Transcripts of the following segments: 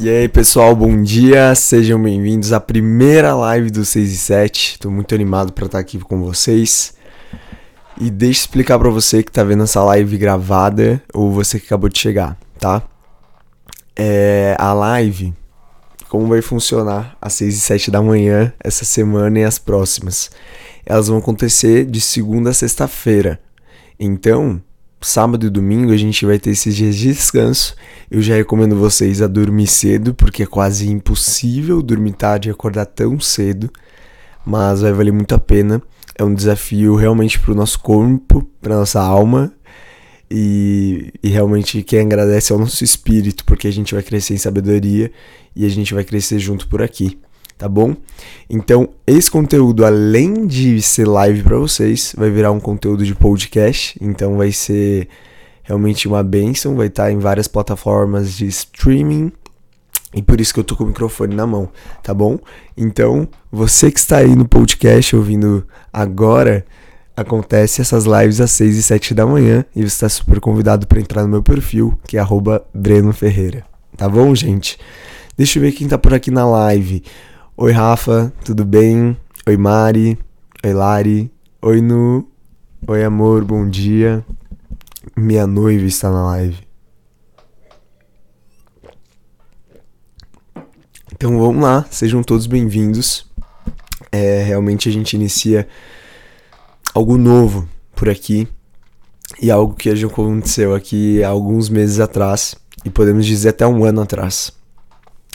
E aí, pessoal, bom dia. Sejam bem-vindos à primeira live do 6 e 7. Estou muito animado para estar aqui com vocês. E deixa eu explicar para você que está vendo essa live gravada ou você que acabou de chegar, tá? É, a live, como vai funcionar às 6 e 7 da manhã, essa semana e as próximas? Elas vão acontecer de segunda a sexta-feira. Então, sábado e domingo a gente vai ter esses dias de descanso. Eu já recomendo vocês a dormir cedo, porque é quase impossível dormir tarde e acordar tão cedo, mas vai valer muito a pena. É um desafio realmente para o nosso corpo, para nossa alma. E, e realmente quem agradece é o nosso espírito, porque a gente vai crescer em sabedoria e a gente vai crescer junto por aqui tá bom? Então, esse conteúdo, além de ser live para vocês, vai virar um conteúdo de podcast, então vai ser realmente uma benção, vai estar tá em várias plataformas de streaming. E por isso que eu tô com o microfone na mão, tá bom? Então, você que está aí no podcast ouvindo agora, acontece essas lives às 6 e 7 da manhã e você está super convidado para entrar no meu perfil, que é Breno Ferreira. Tá bom, gente? Deixa eu ver quem tá por aqui na live. Oi, Rafa, tudo bem? Oi, Mari. Oi, Lari. Oi, Nu. Oi, amor, bom dia. Minha noiva está na live. Então vamos lá, sejam todos bem-vindos. É, realmente a gente inicia algo novo por aqui e algo que já aconteceu aqui há alguns meses atrás e podemos dizer até um ano atrás.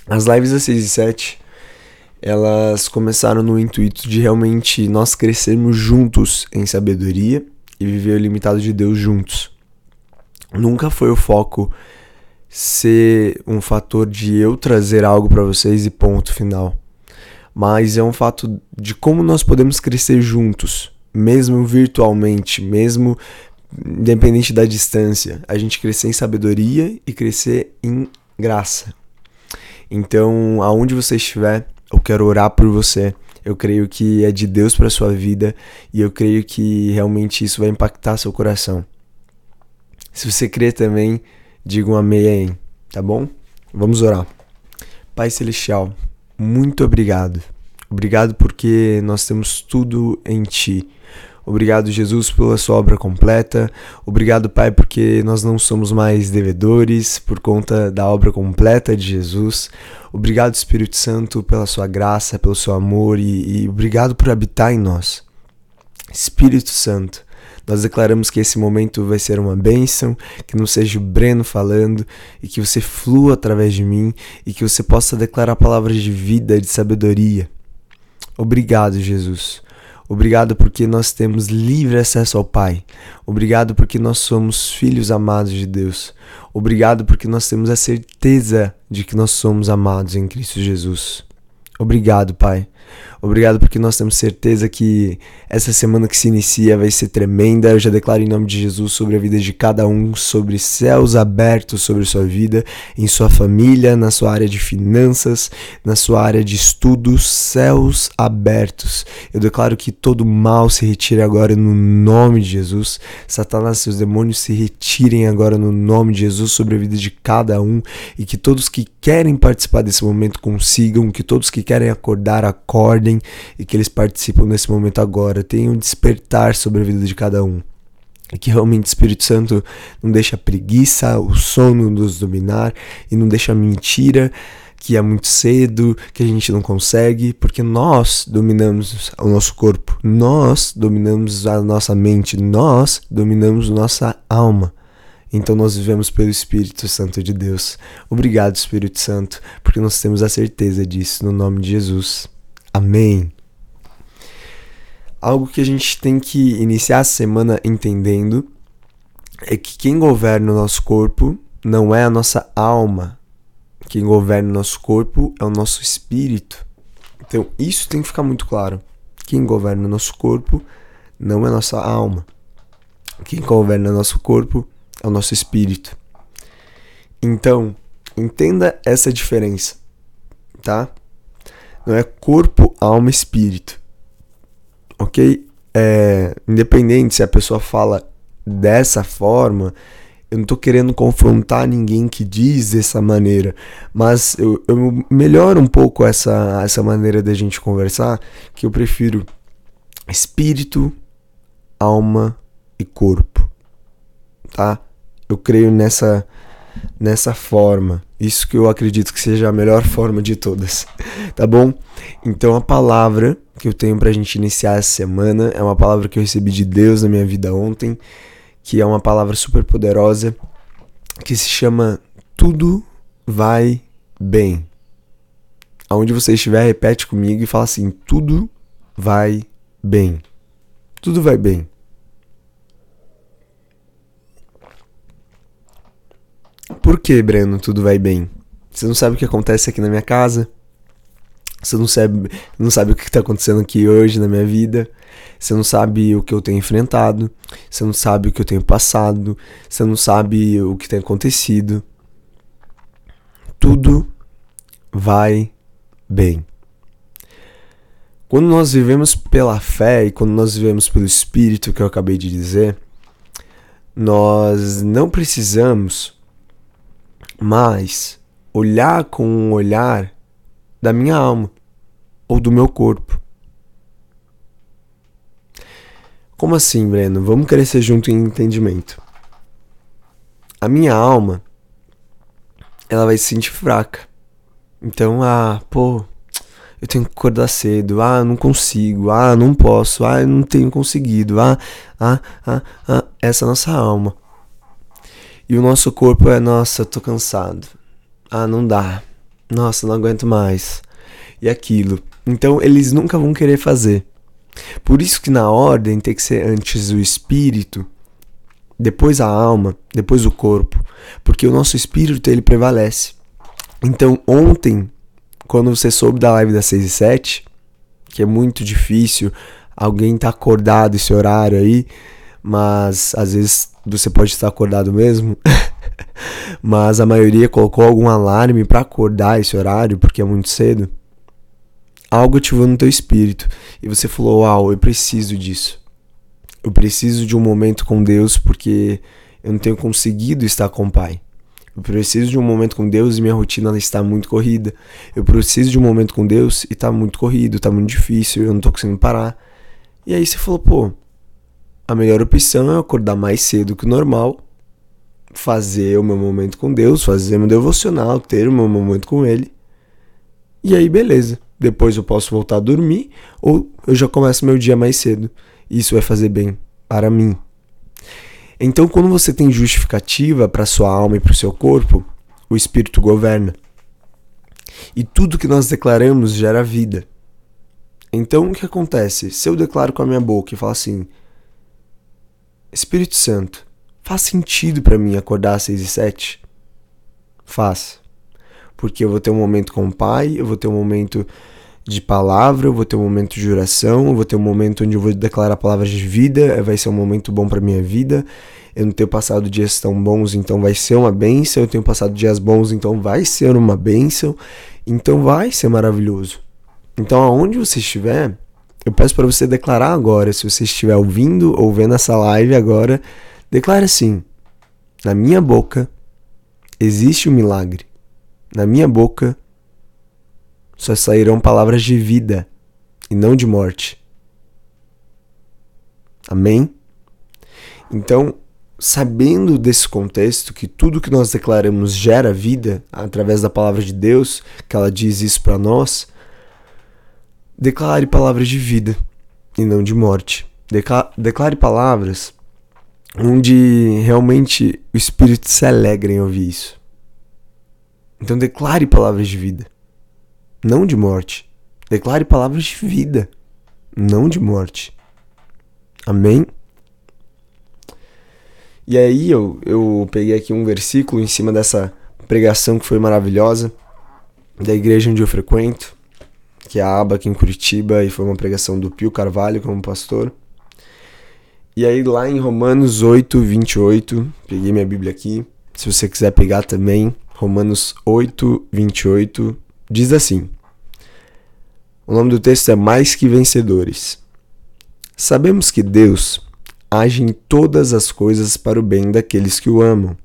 As lives das 6 e 7 elas começaram no intuito de realmente nós crescermos juntos em sabedoria e viver o limitado de Deus juntos. Nunca foi o foco ser um fator de eu trazer algo para vocês e ponto final. Mas é um fato de como nós podemos crescer juntos, mesmo virtualmente, mesmo independente da distância, a gente crescer em sabedoria e crescer em graça. Então, aonde você estiver, eu quero orar por você. Eu creio que é de Deus para sua vida e eu creio que realmente isso vai impactar seu coração. Se você crê também, diga um amém aí, tá bom? Vamos orar. Pai celestial, muito obrigado. Obrigado porque nós temos tudo em ti. Obrigado, Jesus, pela sua obra completa. Obrigado, Pai, porque nós não somos mais devedores por conta da obra completa de Jesus. Obrigado, Espírito Santo, pela sua graça, pelo seu amor e, e obrigado por habitar em nós. Espírito Santo, nós declaramos que esse momento vai ser uma bênção, que não seja o Breno falando e que você flua através de mim e que você possa declarar palavras de vida, de sabedoria. Obrigado, Jesus. Obrigado porque nós temos livre acesso ao Pai. Obrigado porque nós somos filhos amados de Deus. Obrigado porque nós temos a certeza de que nós somos amados em Cristo Jesus. Obrigado, Pai. Obrigado porque nós temos certeza que essa semana que se inicia vai ser tremenda. Eu já declaro em nome de Jesus sobre a vida de cada um, sobre céus abertos sobre sua vida, em sua família, na sua área de finanças, na sua área de estudos, céus abertos. Eu declaro que todo mal se retire agora no nome de Jesus. Satanás e seus demônios se retirem agora no nome de Jesus sobre a vida de cada um e que todos que querem participar desse momento consigam, que todos que querem acordar acordem e que eles participam nesse momento agora. Tenham um despertar sobre a vida de cada um. E que realmente o Espírito Santo não deixa a preguiça, o sono nos dominar e não deixa a mentira que é muito cedo, que a gente não consegue, porque nós dominamos o nosso corpo, nós dominamos a nossa mente, nós dominamos nossa alma. Então nós vivemos pelo Espírito Santo de Deus. Obrigado, Espírito Santo, porque nós temos a certeza disso no nome de Jesus. Amém. Algo que a gente tem que iniciar a semana entendendo é que quem governa o nosso corpo não é a nossa alma. Quem governa o nosso corpo é o nosso espírito. Então, isso tem que ficar muito claro. Quem governa o nosso corpo não é a nossa alma. Quem governa o nosso corpo é o nosso espírito. Então, entenda essa diferença, tá? Não é corpo, alma, espírito. Ok? É, independente se a pessoa fala dessa forma, Eu não tô querendo confrontar ninguém que diz dessa maneira, mas eu, eu melhoro um pouco essa, essa maneira da gente conversar, que eu prefiro espírito, alma e corpo, tá? Eu creio nessa nessa forma. Isso que eu acredito que seja a melhor forma de todas, tá bom? Então a palavra que eu tenho pra gente iniciar essa semana é uma palavra que eu recebi de Deus na minha vida ontem, que é uma palavra super poderosa que se chama Tudo vai bem. Aonde você estiver, repete comigo e fala assim: Tudo vai bem. Tudo vai bem. Por que, Breno, tudo vai bem? Você não sabe o que acontece aqui na minha casa? Você não sabe, não sabe o que está acontecendo aqui hoje na minha vida? Você não sabe o que eu tenho enfrentado? Você não sabe o que eu tenho passado? Você não sabe o que tem acontecido? Tudo vai bem. Quando nós vivemos pela fé e quando nós vivemos pelo Espírito, que eu acabei de dizer, nós não precisamos mas olhar com um olhar da minha alma ou do meu corpo. Como assim, Breno? Vamos crescer junto em entendimento. A minha alma, ela vai se sentir fraca. Então, ah, pô, eu tenho que acordar cedo. Ah, não consigo. Ah, não posso. Ah, eu não tenho conseguido. Ah, ah, ah, ah. Essa é a nossa alma. E o nosso corpo é, nossa, tô cansado. Ah, não dá. Nossa, não aguento mais. E aquilo. Então eles nunca vão querer fazer. Por isso que na ordem tem que ser antes o espírito, depois a alma, depois o corpo, porque o nosso espírito ele prevalece. Então ontem, quando você soube da live das 6 e 7, que é muito difícil alguém tá acordado esse horário aí, mas às vezes você pode estar acordado mesmo, mas a maioria colocou algum alarme para acordar esse horário porque é muito cedo. Algo ativou no teu espírito e você falou: "Uau, eu preciso disso. Eu preciso de um momento com Deus porque eu não tenho conseguido estar com o Pai. Eu preciso de um momento com Deus e minha rotina está muito corrida. Eu preciso de um momento com Deus e está muito corrido, está muito difícil, eu não estou conseguindo parar." E aí você falou: "Pô, a melhor opção é acordar mais cedo que o normal, fazer o meu momento com Deus, fazer meu devocional, ter o meu momento com Ele. E aí, beleza. Depois eu posso voltar a dormir ou eu já começo meu dia mais cedo. Isso vai fazer bem para mim. Então, quando você tem justificativa para sua alma e para o seu corpo, o Espírito governa. E tudo que nós declaramos gera vida. Então, o que acontece? Se eu declaro com a minha boca e falo assim: Espírito Santo, faz sentido para mim acordar às 6 e 7? Faz. Porque eu vou ter um momento com o Pai, eu vou ter um momento de palavra, eu vou ter um momento de oração, eu vou ter um momento onde eu vou declarar palavras de vida, vai ser um momento bom para minha vida. Eu não tenho passado dias tão bons, então vai ser uma bênção. Eu tenho passado dias bons, então vai ser uma bênção. Então vai ser maravilhoso. Então aonde você estiver, eu peço para você declarar agora, se você estiver ouvindo ou vendo essa live agora, declare assim: Na minha boca existe um milagre. Na minha boca só sairão palavras de vida e não de morte. Amém? Então, sabendo desse contexto, que tudo que nós declaramos gera vida através da palavra de Deus, que ela diz isso para nós, Declare palavras de vida e não de morte. declare palavras onde realmente o Espírito se alegra em ouvir isso. Então declare palavras de vida, não de morte. Declare palavras de vida, não de morte. Amém? E aí eu, eu peguei aqui um versículo em cima dessa pregação que foi maravilhosa da igreja onde eu frequento que é aqui em Curitiba, e foi uma pregação do Pio Carvalho como pastor. E aí lá em Romanos 8, 28, peguei minha Bíblia aqui, se você quiser pegar também, Romanos 8, 28, diz assim: O nome do texto é Mais que Vencedores. Sabemos que Deus age em todas as coisas para o bem daqueles que o amam,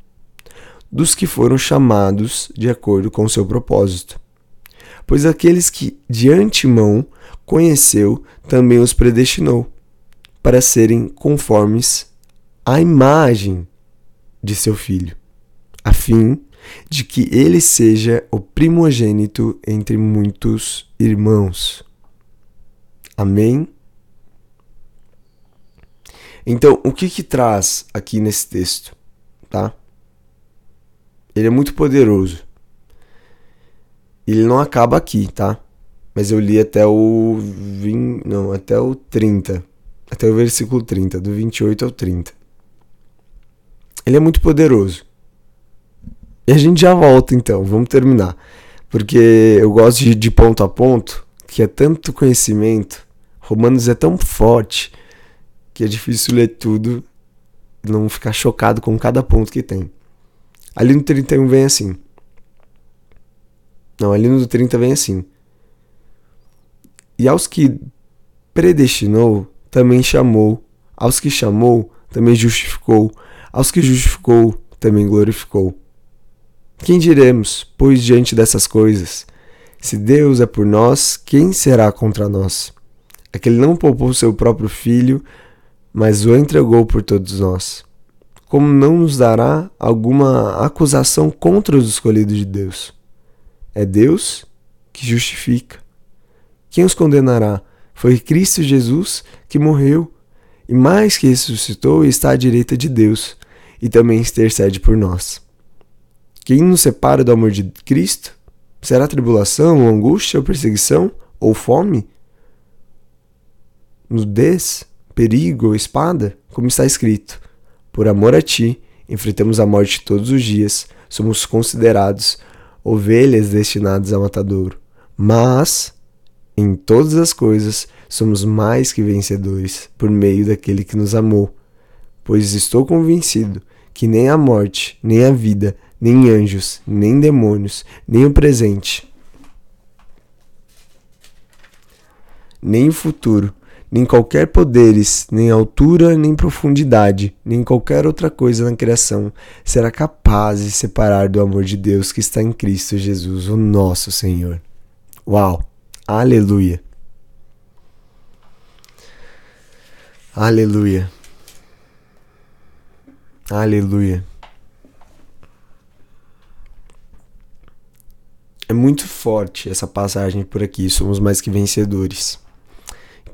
dos que foram chamados de acordo com seu propósito. Pois aqueles que de antemão conheceu, também os predestinou para serem conformes à imagem de seu filho, a fim de que ele seja o primogênito entre muitos irmãos. Amém? Então, o que que traz aqui nesse texto, tá? Ele é muito poderoso. Ele não acaba aqui, tá? Mas eu li até o 20, não, até o 30, até o versículo 30, do 28 ao 30. Ele é muito poderoso. E a gente já volta então, vamos terminar. Porque eu gosto de, de ponto a ponto, que é tanto conhecimento. Romanos é tão forte que é difícil ler tudo e não ficar chocado com cada ponto que tem. Ali no 31 vem assim. Não, ali no 30 vem assim. E aos que predestinou, também chamou. Aos que chamou, também justificou. Aos que justificou, também glorificou. Quem diremos, pois, diante dessas coisas? Se Deus é por nós, quem será contra nós? É que ele não poupou seu próprio filho, mas o entregou por todos nós. Como não nos dará alguma acusação contra os escolhidos de Deus? É Deus que justifica. Quem os condenará? Foi Cristo Jesus que morreu e mais que ressuscitou e está à direita de Deus e também intercede por nós. Quem nos separa do amor de Cristo? Será tribulação, ou angústia, ou perseguição, ou fome? Nudez? perigo ou espada, como está escrito: Por amor a ti, enfrentamos a morte todos os dias, somos considerados ovelhas destinadas ao matadouro. Mas, em todas as coisas, somos mais que vencedores por meio daquele que nos amou. Pois estou convencido que nem a morte, nem a vida, nem anjos, nem demônios, nem o presente, nem o futuro, nem qualquer poderes, nem altura, nem profundidade, nem qualquer outra coisa na criação será capaz de separar do amor de Deus que está em Cristo Jesus, o nosso Senhor. Uau! Aleluia! Aleluia! Aleluia! É muito forte essa passagem por aqui, somos mais que vencedores.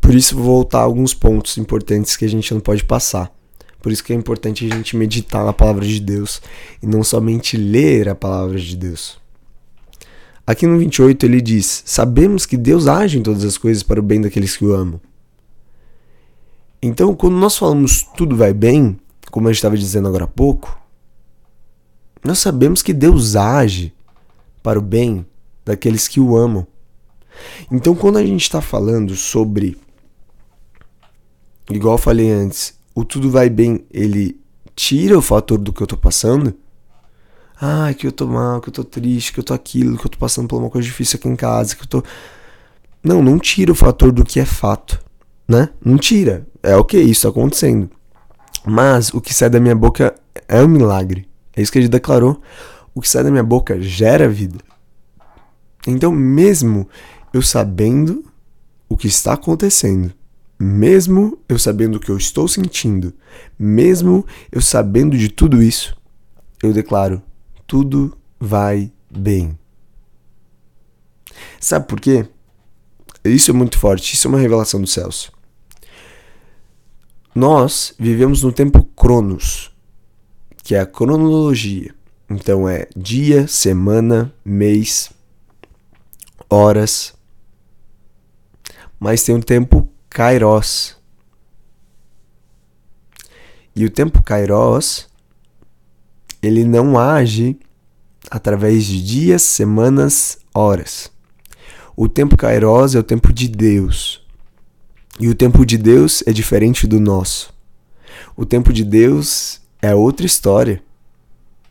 Por isso, vou voltar a alguns pontos importantes que a gente não pode passar. Por isso que é importante a gente meditar na palavra de Deus e não somente ler a palavra de Deus. Aqui no 28 ele diz: Sabemos que Deus age em todas as coisas para o bem daqueles que o amam. Então, quando nós falamos tudo vai bem, como gente estava dizendo agora há pouco, nós sabemos que Deus age para o bem daqueles que o amam. Então, quando a gente está falando sobre igual eu falei antes, o tudo vai bem, ele tira o fator do que eu tô passando. Ah, que eu tô mal, que eu tô triste, que eu tô aquilo, que eu tô passando por uma coisa difícil aqui em casa, que eu tô. Não, não tira o fator do que é fato, né? Não tira. É ok, isso tá acontecendo. Mas o que sai da minha boca é um milagre. É isso que ele declarou. O que sai da minha boca gera vida. Então, mesmo eu sabendo o que está acontecendo, mesmo eu sabendo o que eu estou sentindo, mesmo eu sabendo de tudo isso, eu declaro: tudo vai bem. Sabe por quê? Isso é muito forte, isso é uma revelação dos céus. Nós vivemos no tempo Cronos, que é a cronologia. Então é dia, semana, mês, horas. Mas tem um tempo Kairos. E o tempo Kairos, ele não age através de dias, semanas, horas. O tempo Kairos é o tempo de Deus. E o tempo de Deus é diferente do nosso. O tempo de Deus é outra história.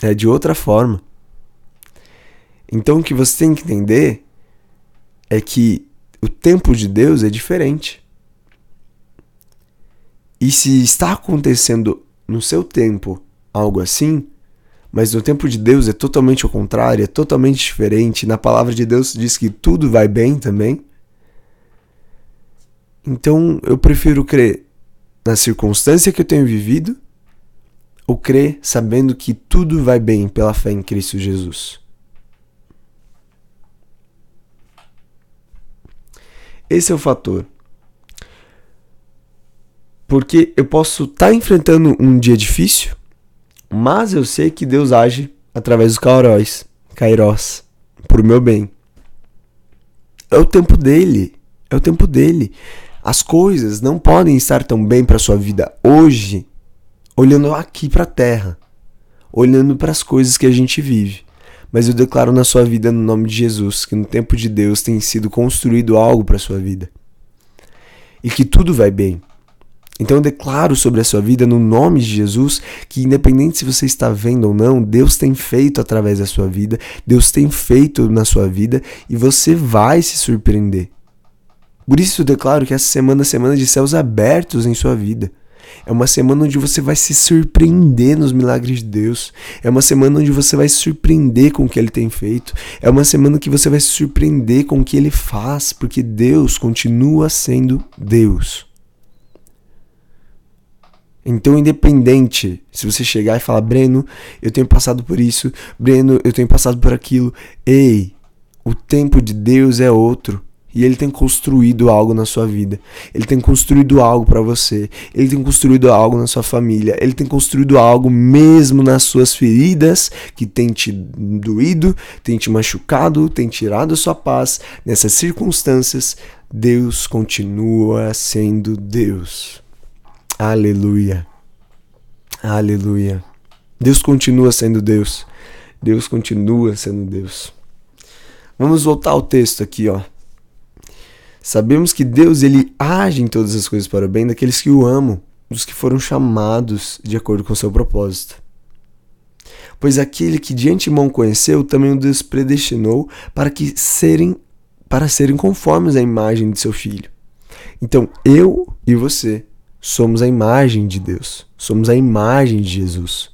É de outra forma. Então o que você tem que entender é que o tempo de Deus é diferente. E se está acontecendo no seu tempo algo assim, Mas no tempo de Deus é totalmente o contrário, é totalmente diferente. Na palavra de Deus diz que tudo vai bem também. Então eu prefiro crer na circunstância que eu tenho vivido ou crer sabendo que tudo vai bem pela fé em Cristo Jesus. Esse é o fator. Porque eu posso estar tá enfrentando um dia difícil, mas eu sei que Deus age através dos cauróis, kairós, pro meu bem. É o tempo dele, é o tempo dele. As coisas não podem estar tão bem para sua vida hoje, olhando aqui para a terra, olhando para as coisas que a gente vive. Mas eu declaro na sua vida no nome de Jesus que no tempo de Deus tem sido construído algo para sua vida. E que tudo vai bem. Então eu declaro sobre a sua vida no nome de Jesus que independente se você está vendo ou não, Deus tem feito através da sua vida, Deus tem feito na sua vida e você vai se surpreender. Por isso eu declaro que essa semana é semana de céus abertos em sua vida. É uma semana onde você vai se surpreender nos milagres de Deus. É uma semana onde você vai se surpreender com o que ele tem feito. É uma semana que você vai se surpreender com o que ele faz, porque Deus continua sendo Deus. Então, independente, se você chegar e falar, Breno, eu tenho passado por isso, Breno, eu tenho passado por aquilo, ei, o tempo de Deus é outro. E ele tem construído algo na sua vida. Ele tem construído algo para você. Ele tem construído algo na sua família. Ele tem construído algo mesmo nas suas feridas que tem te doído, tem te machucado, tem tirado a sua paz. Nessas circunstâncias, Deus continua sendo Deus. Aleluia. Aleluia. Deus continua sendo Deus. Deus continua sendo Deus. Vamos voltar ao texto aqui, ó. Sabemos que Deus ele age em todas as coisas para o bem daqueles que o amam, dos que foram chamados de acordo com seu propósito. Pois aquele que de antemão conheceu também o Deus predestinou para que serem para serem conformes à imagem de seu filho. Então, eu e você somos a imagem de Deus, somos a imagem de Jesus.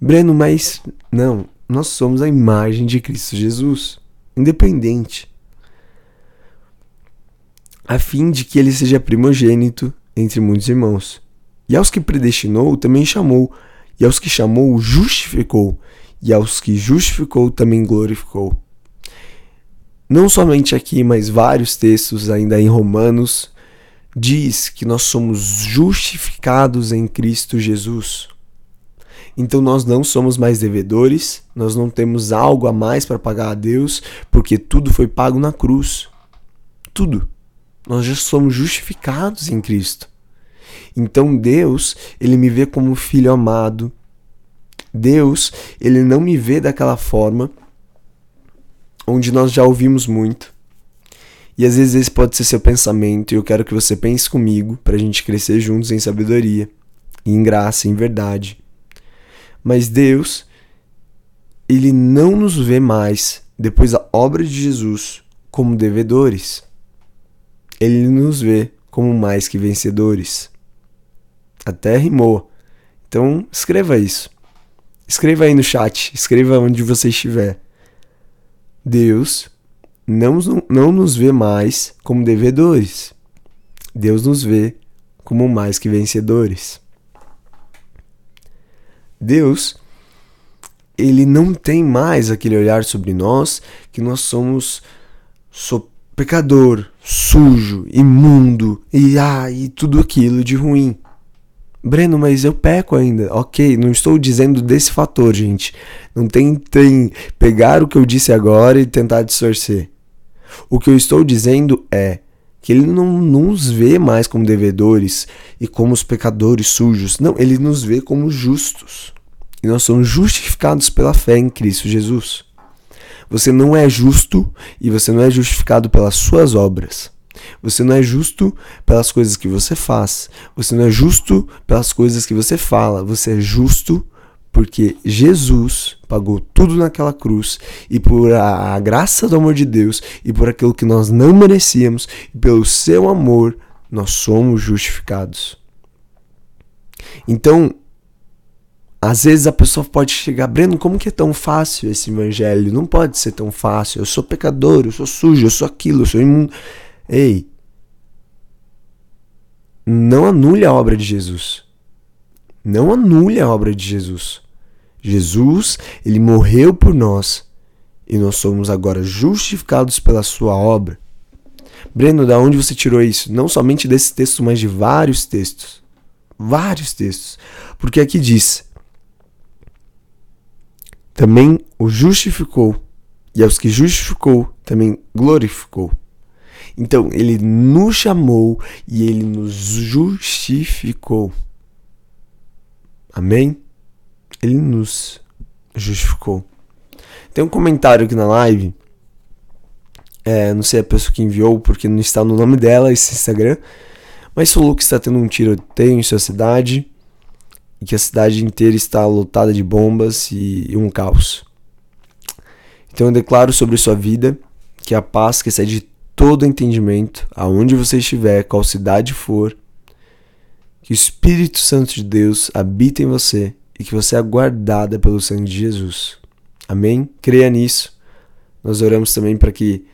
Breno, mas não, nós somos a imagem de Cristo Jesus, independente a fim de que ele seja primogênito entre muitos irmãos. E aos que predestinou, também chamou, e aos que chamou, justificou, e aos que justificou, também glorificou. Não somente aqui, mas vários textos ainda em Romanos diz que nós somos justificados em Cristo Jesus. Então nós não somos mais devedores, nós não temos algo a mais para pagar a Deus, porque tudo foi pago na cruz. Tudo. Nós já somos justificados em Cristo. Então Deus, ele me vê como filho amado. Deus, ele não me vê daquela forma onde nós já ouvimos muito. E às vezes esse pode ser seu pensamento, e eu quero que você pense comigo para a gente crescer juntos em sabedoria, em graça, em verdade. Mas Deus, ele não nos vê mais, depois da obra de Jesus, como devedores ele nos vê como mais que vencedores. Até rimou. Então, escreva isso. Escreva aí no chat, escreva onde você estiver. Deus não, não nos vê mais como devedores. Deus nos vê como mais que vencedores. Deus, ele não tem mais aquele olhar sobre nós que nós somos so pecador, sujo, imundo e ah, e tudo aquilo de ruim. Breno, mas eu peco ainda. Ok, não estou dizendo desse fator, gente. Não tentem pegar o que eu disse agora e tentar distorcer. O que eu estou dizendo é que ele não nos vê mais como devedores e como os pecadores sujos. Não, ele nos vê como justos. E nós somos justificados pela fé em Cristo Jesus. Você não é justo e você não é justificado pelas suas obras. Você não é justo pelas coisas que você faz. Você não é justo pelas coisas que você fala. Você é justo porque Jesus pagou tudo naquela cruz e por a, graça do amor de Deus e por aquilo que nós não merecíamos e pelo seu amor nós somos justificados. Então, às vezes a pessoa pode chegar, Breno, como que é tão fácil esse evangelho? Não pode ser tão fácil. Eu sou pecador, eu sou sujo, eu sou aquilo, eu sou imundo. Ei, não anule a obra de Jesus. Não anule a obra de Jesus. Jesus, ele morreu por nós e nós somos agora justificados pela sua obra. Breno, da onde você tirou isso? Não somente desse texto, mas de vários textos. Vários textos. Porque aqui diz: também o justificou, e aos que justificou, também glorificou. Então, ele nos chamou e ele nos justificou. Amém? Ele nos justificou. Tem um comentário aqui na live. É, não sei a pessoa que enviou, porque não está no nome dela esse Instagram. Mas falou que está tendo um tiroteio em sua cidade e que a cidade inteira está lotada de bombas e, e um caos. Então eu declaro sobre sua vida que a paz que excede todo entendimento, aonde você estiver, qual cidade for, que o Espírito Santo de Deus habita em você e que você é guardada pelo sangue de Jesus. Amém? Creia nisso. Nós oramos também para que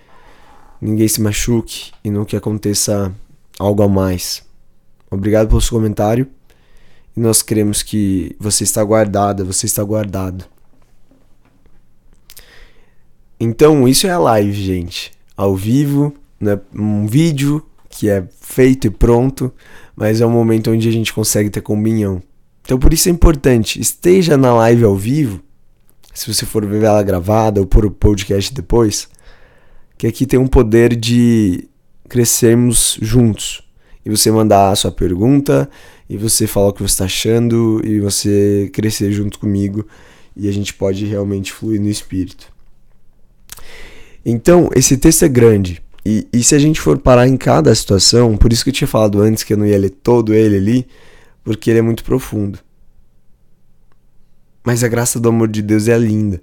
ninguém se machuque e não que aconteça algo a mais. Obrigado pelo seu comentário. E nós cremos que você está guardada, você está guardado. Então, isso é a live, gente. Ao vivo, né? um vídeo que é feito e pronto, mas é um momento onde a gente consegue ter comunhão. Então, por isso é importante, esteja na live ao vivo, se você for ver ela gravada ou por o podcast depois, que aqui tem um poder de crescermos juntos. E você mandar a sua pergunta, e você falar o que você está achando e você crescer junto comigo e a gente pode realmente fluir no espírito. Então, esse texto é grande. E, e se a gente for parar em cada situação, por isso que eu tinha falado antes que eu não ia ler todo ele ali, porque ele é muito profundo. Mas a graça do amor de Deus é linda.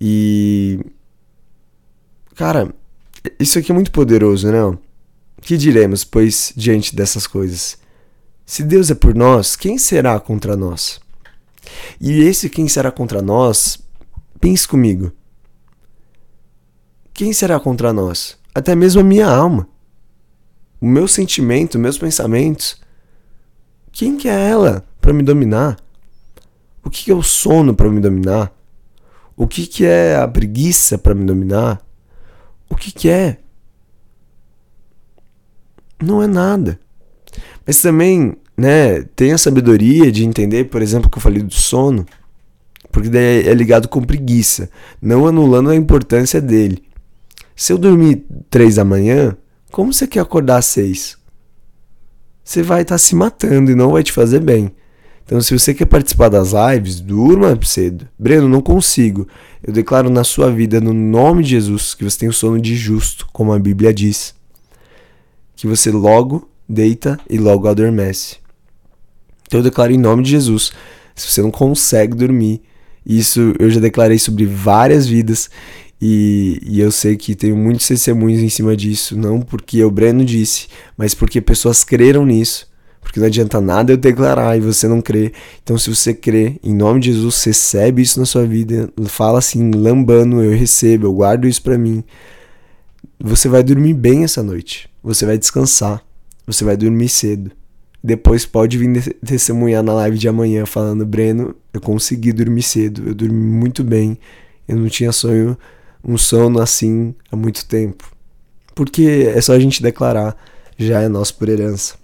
E. Cara, isso aqui é muito poderoso, não? Né? Que diremos, pois, diante dessas coisas? Se Deus é por nós, quem será contra nós? E esse quem será contra nós, pense comigo. Quem será contra nós? Até mesmo a minha alma. O meu sentimento, meus pensamentos. Quem que é ela para me dominar? O que, que é o sono para me dominar? O que, que é a preguiça para me dominar? O que, que é? Não é nada. Mas também, né, tem a sabedoria de entender, por exemplo, que eu falei do sono, porque daí é ligado com preguiça, não anulando a importância dele. Se eu dormir três da manhã, como você quer acordar às seis? Você vai estar tá se matando e não vai te fazer bem. Então, se você quer participar das lives, durma cedo. Breno, não consigo. Eu declaro na sua vida, no nome de Jesus, que você tem o sono de justo, como a Bíblia diz. Que você logo deita e logo adormece. Então eu declaro em nome de Jesus. Se você não consegue dormir, isso eu já declarei sobre várias vidas e, e, eu sei que tenho muitos testemunhos em cima disso, não porque o Breno disse, mas porque pessoas creram nisso. Porque não adianta nada eu declarar e você não crê. Então, se você crê, em nome de Jesus, recebe isso na sua vida. Fala assim, lambando, eu recebo, eu guardo isso para mim. Você vai dormir bem essa noite. Você vai descansar você vai dormir cedo. Depois pode vir testemunhar na live de amanhã falando, Breno, eu consegui dormir cedo, eu dormi muito bem, eu não tinha sonho, um sono assim há muito tempo. Porque é só a gente declarar, já é nosso por herança.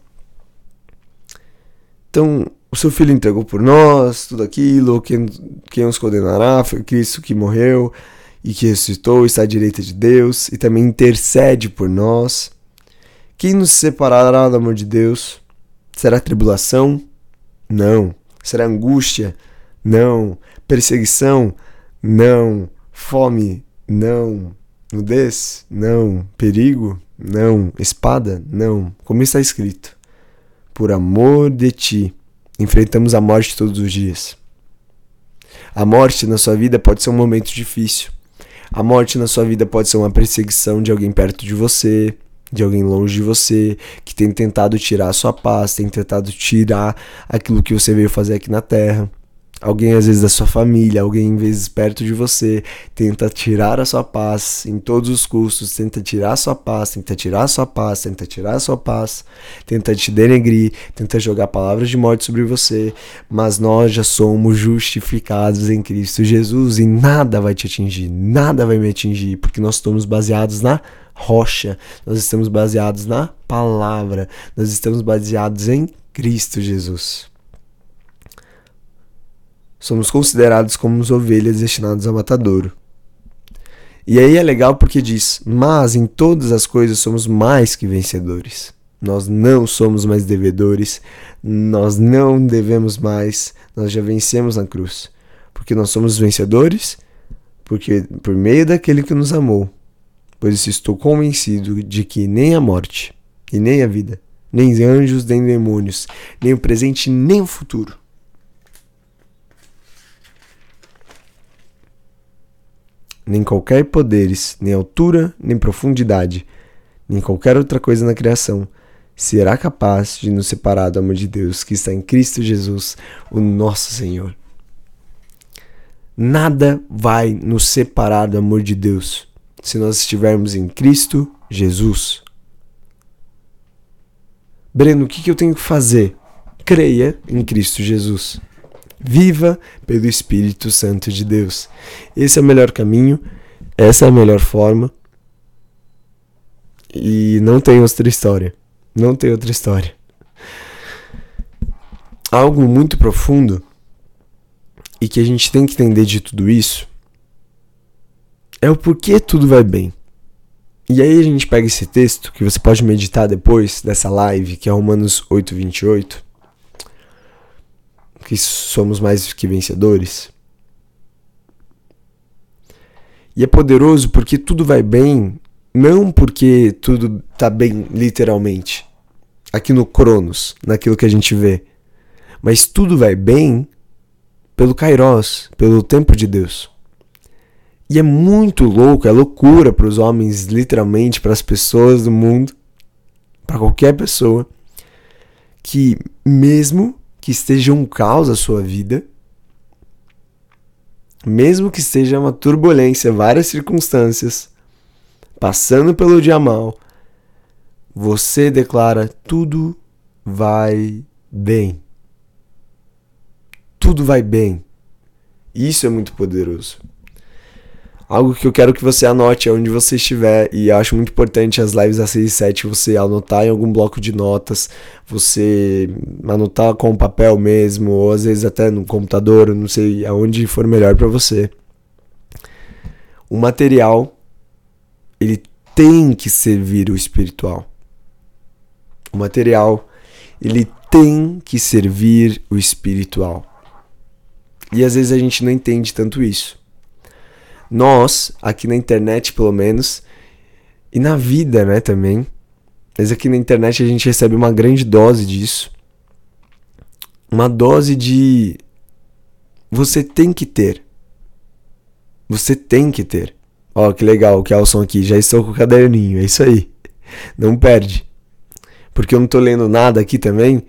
Então, o seu filho entregou por nós, tudo aquilo, quem, quem nos condenará foi Cristo que morreu e que ressuscitou, está à direita de Deus e também intercede por nós. Quem nos separará do amor de Deus? Será tribulação? Não. Será angústia? Não. Perseguição? Não. Fome? Não. Nudez? Não. Perigo? Não. Espada? Não. Como está escrito: Por amor de ti, enfrentamos a morte todos os dias. A morte na sua vida pode ser um momento difícil. A morte na sua vida pode ser uma perseguição de alguém perto de você, de alguém longe de você, que tem tentado tirar a sua paz, tem tentado tirar aquilo que você veio fazer aqui na terra. Alguém às vezes da sua família, alguém às vezes perto de você, tenta tirar a sua paz em todos os custos, tenta tirar a sua paz, tenta tirar a sua paz, tenta tirar a sua paz, tenta te denegrir, tenta jogar palavras de morte sobre você, mas nós já somos justificados em Cristo Jesus e nada vai te atingir, nada vai me atingir, porque nós estamos baseados na rocha, nós estamos baseados na palavra, nós estamos baseados em Cristo Jesus. Somos considerados como ovelhas destinadas ao matadouro. E aí é legal porque diz: Mas em todas as coisas somos mais que vencedores. Nós não somos mais devedores, nós não devemos mais, nós já vencemos na cruz. Porque nós somos vencedores, porque por meio daquele que nos amou. Pois estou convencido de que nem a morte, e nem a vida, nem anjos, nem demônios, nem o presente, nem o futuro nem qualquer poderes, nem altura, nem profundidade, nem qualquer outra coisa na criação será capaz de nos separar do amor de Deus que está em Cristo Jesus, o nosso Senhor. Nada vai nos separar do amor de Deus se nós estivermos em Cristo Jesus. Breno, o que eu tenho que fazer? Creia em Cristo Jesus. Viva pelo Espírito Santo de Deus. Esse é o melhor caminho, essa é a melhor forma. E não tem outra história. Não tem outra história. Algo muito profundo e que a gente tem que entender de tudo isso é o porquê tudo vai bem. E aí a gente pega esse texto que você pode meditar depois dessa live, que é Romanos 8:28 que somos mais que vencedores. E é poderoso porque tudo vai bem, não porque tudo tá bem literalmente, aqui no Cronos, naquilo que a gente vê, mas tudo vai bem pelo Kairos, pelo tempo de Deus. E é muito louco, é loucura para os homens, literalmente, para as pessoas do mundo, para qualquer pessoa, que mesmo que esteja um caos a sua vida, mesmo que esteja uma turbulência, várias circunstâncias, passando pelo dia mal, você declara: tudo vai bem. Tudo vai bem. Isso é muito poderoso. Algo que eu quero que você anote onde você estiver, e acho muito importante as lives às 6 e 7 você anotar em algum bloco de notas, você anotar com papel mesmo, ou às vezes até no computador, não sei aonde for melhor para você. O material, ele tem que servir o espiritual. O material, ele tem que servir o espiritual. E às vezes a gente não entende tanto isso nós, aqui na internet pelo menos, e na vida, né, também. Mas aqui na internet a gente recebe uma grande dose disso. Uma dose de você tem que ter. Você tem que ter. Ó, que legal, o Kelson aqui, já estou com o caderninho, é isso aí. Não perde. Porque eu não tô lendo nada aqui também.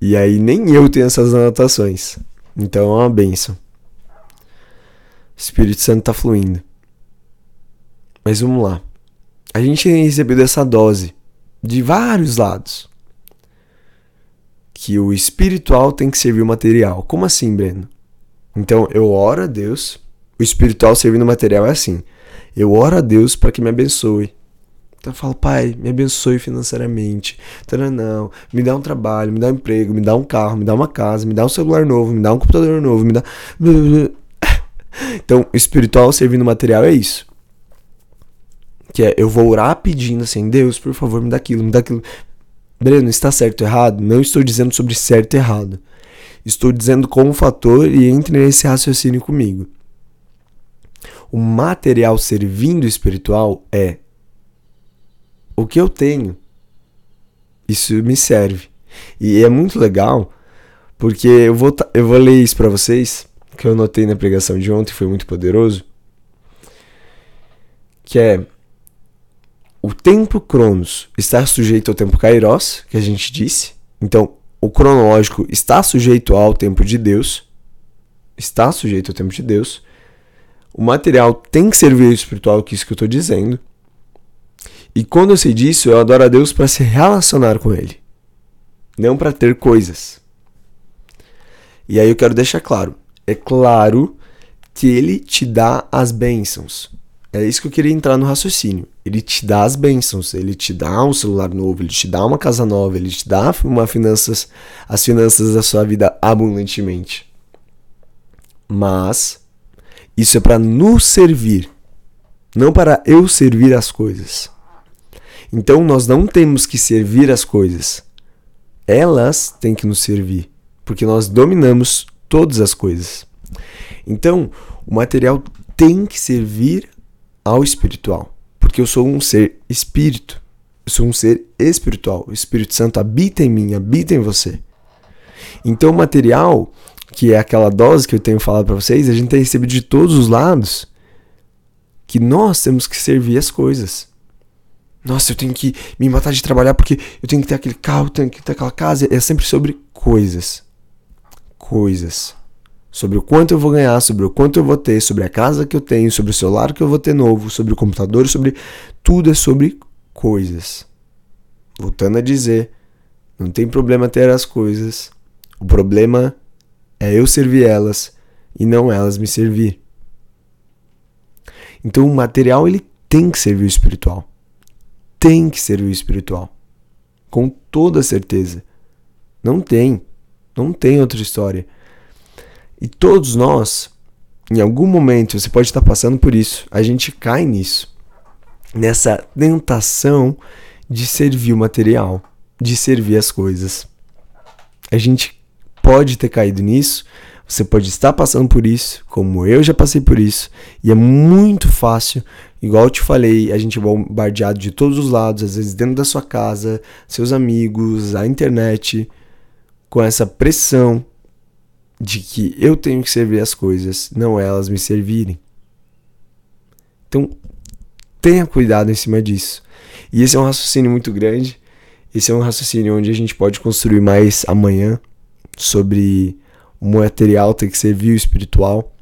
E aí nem eu tenho essas anotações. Então é uma benção. Espírito Santo está fluindo. Mas vamos lá. A gente tem recebido essa dose de vários lados. Que o espiritual tem que servir o material. Como assim, Breno? Então eu oro a Deus. O espiritual servindo o material é assim. Eu oro a Deus para que me abençoe. Então eu falo, pai, me abençoe financeiramente. Não, me dá um trabalho, me dá um emprego, me dá um carro, me dá uma casa, me dá um celular novo, me dá um computador novo, me dá. Então, espiritual servindo material é isso. Que é, eu vou orar pedindo assim, Deus, por favor, me dá aquilo, me dá aquilo. Breno, está certo ou errado? Não estou dizendo sobre certo e errado. Estou dizendo como fator e entre nesse raciocínio comigo. O material servindo espiritual é o que eu tenho. Isso me serve. E é muito legal, porque eu vou, eu vou ler isso para vocês que eu notei na pregação de ontem foi muito poderoso, que é o tempo Cronos está sujeito ao tempo Kairos, que a gente disse. Então, o cronológico está sujeito ao tempo de Deus. Está sujeito ao tempo de Deus. O material tem que servir ao espiritual, que é isso que eu estou dizendo. E quando eu sei disso, eu adoro a Deus para se relacionar com Ele, não para ter coisas. E aí eu quero deixar claro: é claro que Ele te dá as bênçãos. É isso que eu queria entrar no raciocínio. Ele te dá as bênçãos, ele te dá um celular novo, ele te dá uma casa nova, ele te dá uma finanças, as finanças da sua vida abundantemente. Mas isso é para nos servir, não para eu servir as coisas. Então nós não temos que servir as coisas. Elas têm que nos servir, porque nós dominamos todas as coisas. Então, o material tem que servir ao espiritual, porque eu sou um ser espírito. Eu sou um ser espiritual. O Espírito Santo habita em mim, habita em você. Então, o material que é aquela dose que eu tenho falado para vocês, a gente tem recebido de todos os lados que nós temos que servir as coisas. Nossa, eu tenho que me matar de trabalhar porque eu tenho que ter aquele carro, tenho que ter aquela casa. É sempre sobre coisas. Coisas. Sobre o quanto eu vou ganhar, sobre o quanto eu vou ter, sobre a casa que eu tenho, sobre o celular que eu vou ter novo, sobre o computador, sobre. Tudo é sobre coisas. Voltando a dizer, não tem problema ter as coisas. O problema é eu servir elas e não elas me servir. Então o material ele tem que servir o espiritual. Tem que servir o espiritual. Com toda certeza. Não tem. Não tem outra história. E todos nós, em algum momento, você pode estar passando por isso. A gente cai nisso. Nessa tentação de servir o material, de servir as coisas. A gente pode ter caído nisso, você pode estar passando por isso, como eu já passei por isso, e é muito fácil, igual eu te falei, a gente é bombardeado de todos os lados, às vezes dentro da sua casa, seus amigos, a internet, com essa pressão de que eu tenho que servir as coisas, não elas me servirem. Então, tenha cuidado em cima disso. E esse é um raciocínio muito grande. Esse é um raciocínio onde a gente pode construir mais amanhã sobre o material ter que servir o espiritual.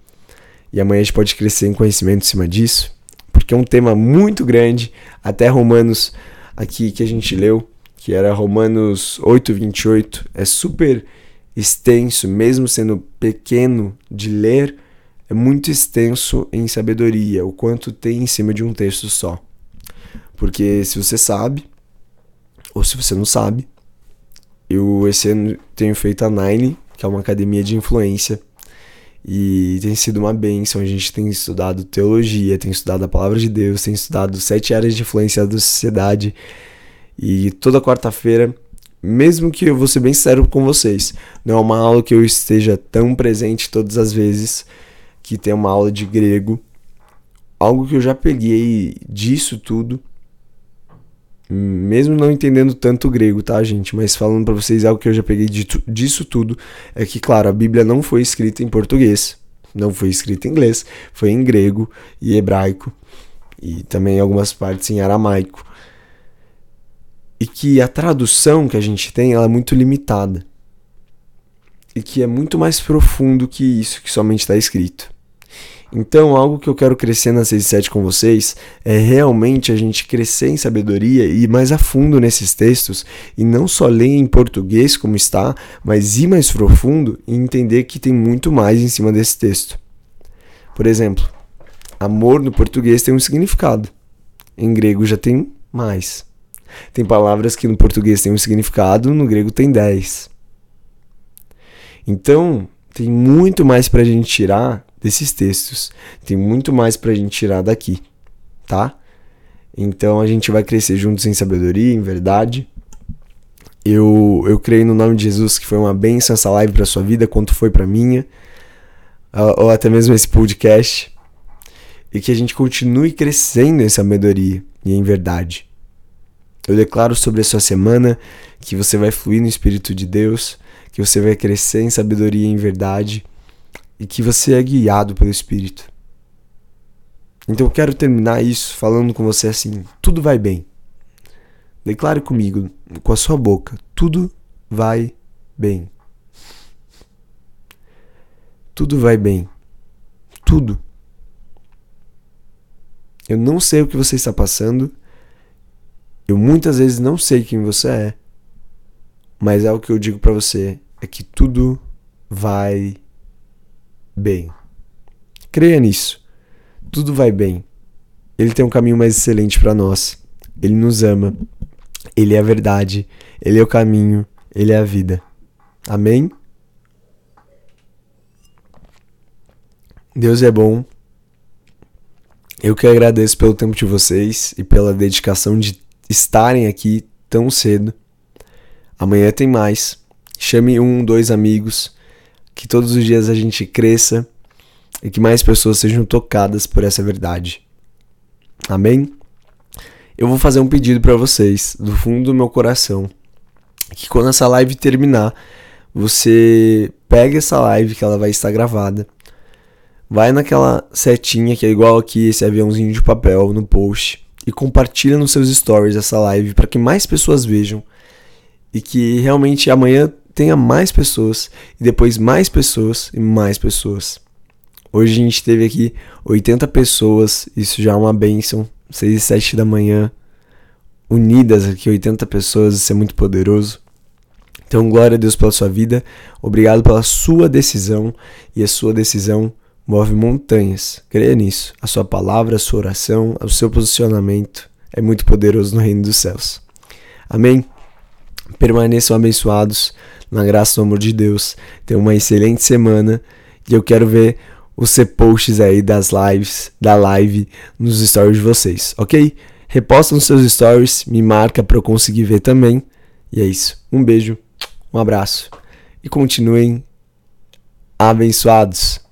E amanhã a gente pode crescer em conhecimento em cima disso, porque é um tema muito grande, até Romanos aqui que a gente leu, que era Romanos 8:28, é super extenso, mesmo sendo pequeno de ler, é muito extenso em sabedoria, o quanto tem em cima de um texto só. Porque se você sabe, ou se você não sabe, eu esse ano tenho feito a Nine, que é uma academia de influência, e tem sido uma benção. A gente tem estudado teologia, tem estudado a palavra de Deus, tem estudado sete áreas de influência da sociedade. E toda quarta-feira, mesmo que eu vou ser bem sério com vocês, não é uma aula que eu esteja tão presente todas as vezes, que tem uma aula de grego. Algo que eu já peguei disso tudo mesmo não entendendo tanto grego, tá, gente? Mas falando para vocês algo que eu já peguei disso tudo, é que, claro, a Bíblia não foi escrita em português, não foi escrita em inglês, foi em grego e hebraico, e também algumas partes em aramaico. E que a tradução que a gente tem ela é muito limitada. E que é muito mais profundo que isso que somente está escrito. Então, algo que eu quero crescer na 6 e 7 com vocês é realmente a gente crescer em sabedoria e ir mais a fundo nesses textos e não só ler em português como está, mas ir mais profundo e entender que tem muito mais em cima desse texto. Por exemplo, amor no português tem um significado, em grego já tem mais. Tem palavras que no português tem um significado, no grego tem 10. Então, tem muito mais para a gente tirar desses textos. Tem muito mais para a gente tirar daqui, tá? Então a gente vai crescer juntos em sabedoria, em verdade. Eu, eu creio no nome de Jesus que foi uma benção essa live para sua vida, quanto foi para minha, ou até mesmo esse podcast. E que a gente continue crescendo em sabedoria e em verdade. Eu declaro sobre a sua semana que você vai fluir no Espírito de Deus, que você vai crescer em sabedoria e em verdade e que você é guiado pelo Espírito. Então eu quero terminar isso falando com você assim: tudo vai bem. Declare comigo, com a sua boca: tudo vai bem. Tudo vai bem. Tudo. Eu não sei o que você está passando. Eu muitas vezes não sei quem você é. Mas é o que eu digo para você é que tudo vai bem. Creia nisso. Tudo vai bem. Ele tem um caminho mais excelente para nós. Ele nos ama. Ele é a verdade. Ele é o caminho. Ele é a vida. Amém? Deus é bom. Eu que agradeço pelo tempo de vocês e pela dedicação de estarem aqui tão cedo. Amanhã tem mais. Chame um, dois amigos. Que todos os dias a gente cresça e que mais pessoas sejam tocadas por essa verdade. Amém? Eu vou fazer um pedido para vocês, do fundo do meu coração, que quando essa live terminar, você pega essa live que ela vai estar gravada, vai naquela setinha que é igual aqui esse aviãozinho de papel no post e compartilha nos seus stories essa live para que mais pessoas vejam e que realmente amanhã tenha mais pessoas e depois mais pessoas e mais pessoas. Hoje a gente teve aqui 80 pessoas, isso já é uma bênção. 6 e 7 da manhã, unidas aqui, 80 pessoas, isso é muito poderoso. Então, glória a Deus pela sua vida, obrigado pela sua decisão, e a sua decisão move montanhas. Creia nisso. A sua palavra, a sua oração, o seu posicionamento é muito poderoso no reino dos céus. Amém? Permaneçam abençoados na graça no amor de Deus. Tenham uma excelente semana e eu quero ver os posts aí das lives, da live nos stories de vocês, ok? Reposta nos seus stories, me marca para eu conseguir ver também. E é isso. Um beijo, um abraço e continuem abençoados.